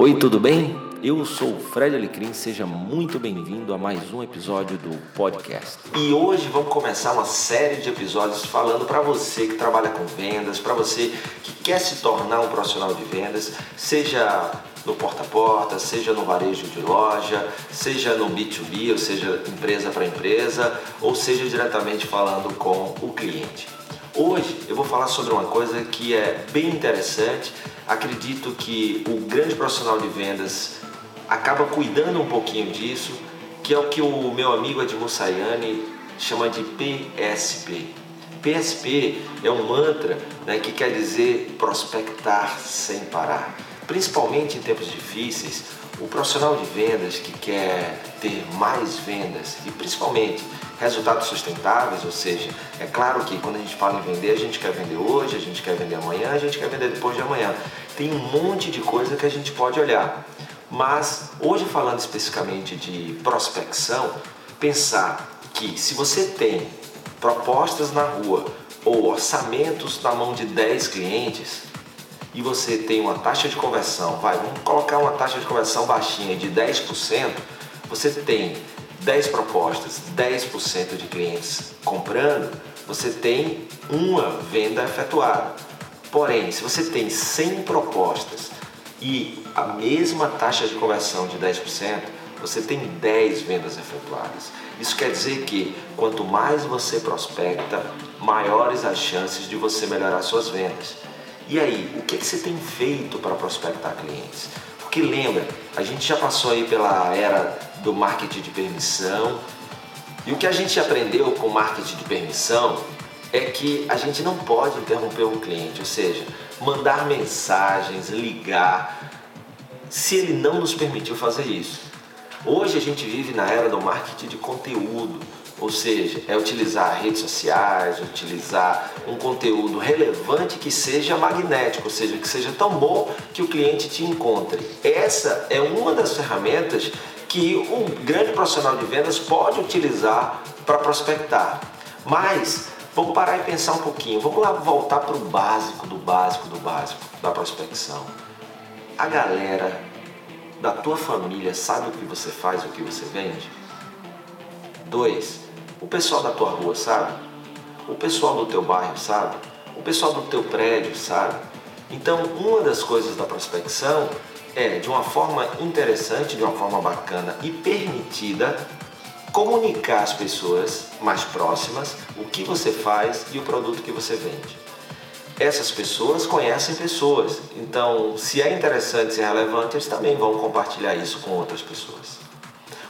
Oi, tudo bem? Eu sou o Fred Alecrim, seja muito bem-vindo a mais um episódio do podcast. E hoje vamos começar uma série de episódios falando para você que trabalha com vendas, para você que quer se tornar um profissional de vendas, seja no porta a porta, seja no varejo de loja, seja no B2B, ou seja, empresa para empresa, ou seja diretamente falando com o cliente. Hoje eu vou falar sobre uma coisa que é bem interessante. Acredito que o grande profissional de vendas acaba cuidando um pouquinho disso, que é o que o meu amigo Edmund Sayane chama de PSP. PSP é um mantra né, que quer dizer prospectar sem parar. Principalmente em tempos difíceis, o profissional de vendas que quer ter mais vendas e principalmente resultados sustentáveis, ou seja, é claro que quando a gente fala em vender, a gente quer vender hoje, a gente quer vender amanhã, a gente quer vender depois de amanhã. Tem um monte de coisa que a gente pode olhar. Mas hoje falando especificamente de prospecção, pensar que se você tem propostas na rua ou orçamentos na mão de 10 clientes e você tem uma taxa de conversão, vai, vamos colocar uma taxa de conversão baixinha de 10%, você tem 10 propostas, 10% de clientes comprando, você tem uma venda efetuada. Porém, se você tem 100 propostas e a mesma taxa de conversão de 10%, você tem 10 vendas efetuadas. Isso quer dizer que quanto mais você prospecta, maiores as chances de você melhorar suas vendas. E aí, o que, que você tem feito para prospectar clientes? Porque lembra, a gente já passou aí pela era do marketing de permissão e o que a gente aprendeu com marketing de permissão é que a gente não pode interromper o cliente, ou seja, mandar mensagens, ligar, se ele não nos permitiu fazer isso. Hoje a gente vive na era do marketing de conteúdo, ou seja, é utilizar redes sociais, utilizar um conteúdo relevante que seja magnético, ou seja, que seja tão bom que o cliente te encontre. Essa é uma das ferramentas que um grande profissional de vendas pode utilizar para prospectar. Mas vamos parar e pensar um pouquinho, vamos lá voltar para o básico do básico do básico da prospecção. A galera da tua família sabe o que você faz, o que você vende? Dois, o pessoal da tua rua sabe? O pessoal do teu bairro sabe? O pessoal do teu prédio sabe? Então, uma das coisas da prospecção é, de uma forma interessante, de uma forma bacana e permitida, comunicar às pessoas mais próximas o que você faz e o produto que você vende. Essas pessoas conhecem pessoas, então se é interessante, se é relevante, eles também vão compartilhar isso com outras pessoas.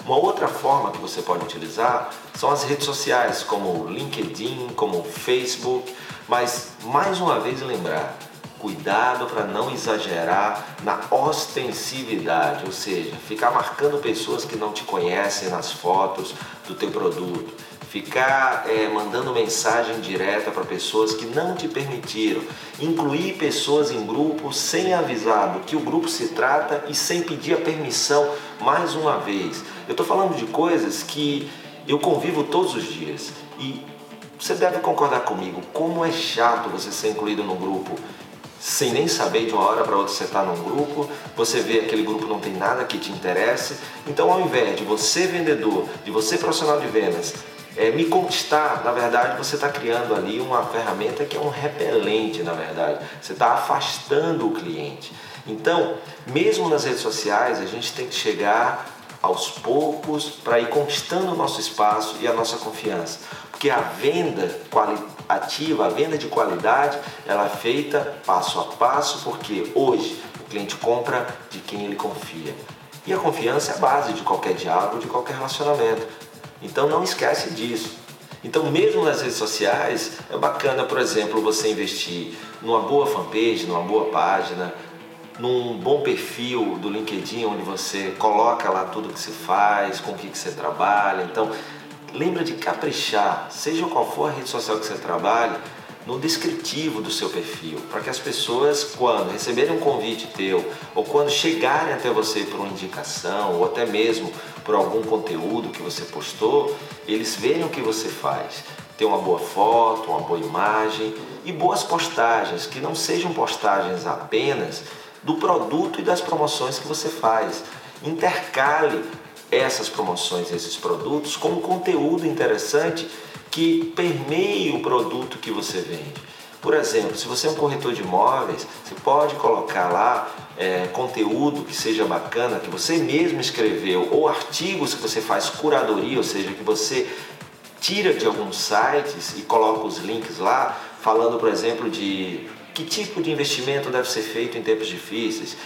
Uma outra forma que você pode utilizar são as redes sociais, como o LinkedIn, como o Facebook, mas mais uma vez lembrar, Cuidado para não exagerar na ostensividade, ou seja, ficar marcando pessoas que não te conhecem nas fotos do teu produto, ficar é, mandando mensagem direta para pessoas que não te permitiram, incluir pessoas em grupos sem avisar do que o grupo se trata e sem pedir a permissão mais uma vez. Eu estou falando de coisas que eu convivo todos os dias e você deve concordar comigo, como é chato você ser incluído no grupo sem nem saber de uma hora para outra você está num grupo, você vê aquele grupo não tem nada que te interesse. Então, ao invés de você, vendedor, de você, profissional de vendas, é, me conquistar, na verdade, você está criando ali uma ferramenta que é um repelente, na verdade. Você está afastando o cliente. Então, mesmo nas redes sociais, a gente tem que chegar aos poucos para ir conquistando o nosso espaço e a nossa confiança. Porque a venda ativa, a venda de qualidade, ela é feita passo a passo, porque hoje o cliente compra de quem ele confia. E a confiança é a base de qualquer diálogo, de qualquer relacionamento. Então não esquece disso. Então, mesmo nas redes sociais, é bacana, por exemplo, você investir numa boa fanpage, numa boa página, num bom perfil do LinkedIn, onde você coloca lá tudo que você faz, com o que você trabalha. Então, lembra de caprichar, seja qual for a rede social que você trabalhe, no descritivo do seu perfil, para que as pessoas, quando receberem um convite teu, ou quando chegarem até você por uma indicação, ou até mesmo por algum conteúdo que você postou, eles vejam o que você faz. Ter uma boa foto, uma boa imagem e boas postagens, que não sejam postagens apenas do produto e das promoções que você faz. Intercale essas promoções, esses produtos com conteúdo interessante que permeie o produto que você vende. Por exemplo, se você é um corretor de imóveis, você pode colocar lá é, conteúdo que seja bacana, que você mesmo escreveu, ou artigos que você faz curadoria, ou seja, que você tira de alguns sites e coloca os links lá, falando, por exemplo, de que tipo de investimento deve ser feito em tempos difíceis.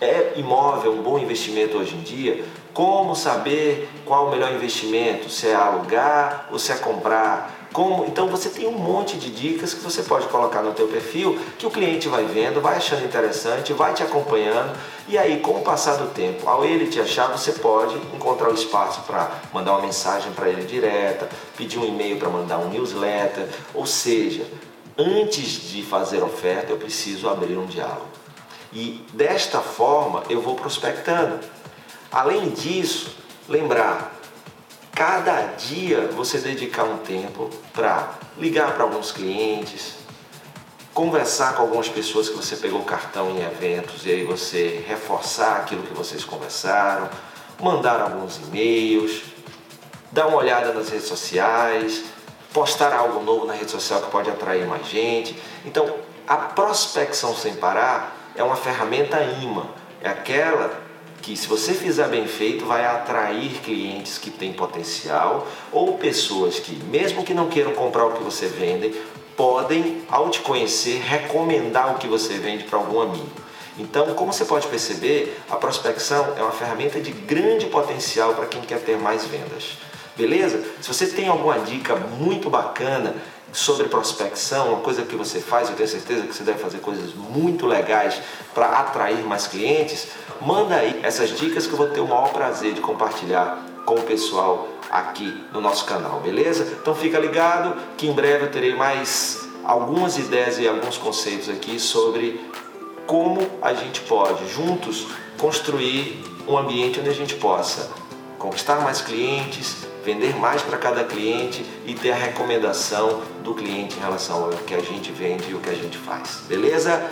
É imóvel um bom investimento hoje em dia? Como saber qual o melhor investimento? Se é alugar ou se é comprar? Como, então você tem um monte de dicas que você pode colocar no teu perfil que o cliente vai vendo, vai achando interessante, vai te acompanhando e aí com o passar do tempo, ao ele te achar, você pode encontrar o espaço para mandar uma mensagem para ele direta, pedir um e-mail para mandar um newsletter, ou seja, antes de fazer oferta eu preciso abrir um diálogo. E desta forma eu vou prospectando. Além disso, lembrar cada dia você dedicar um tempo para ligar para alguns clientes, conversar com algumas pessoas que você pegou cartão em eventos e aí você reforçar aquilo que vocês conversaram, mandar alguns e-mails, dar uma olhada nas redes sociais, postar algo novo na rede social que pode atrair mais gente. Então, a prospecção sem parar é uma ferramenta imã, é aquela que se você fizer bem feito vai atrair clientes que têm potencial ou pessoas que mesmo que não queiram comprar o que você vende, podem ao te conhecer recomendar o que você vende para algum amigo. Então, como você pode perceber, a prospecção é uma ferramenta de grande potencial para quem quer ter mais vendas. Beleza? Se você tem alguma dica muito bacana sobre prospecção, uma coisa que você faz, eu tenho certeza que você deve fazer coisas muito legais para atrair mais clientes, manda aí essas dicas que eu vou ter o maior prazer de compartilhar com o pessoal aqui no nosso canal, beleza? Então fica ligado que em breve eu terei mais algumas ideias e alguns conceitos aqui sobre como a gente pode juntos construir um ambiente onde a gente possa conquistar mais clientes, vender mais para cada cliente e ter a recomendação do cliente em relação ao que a gente vende e o que a gente faz. Beleza?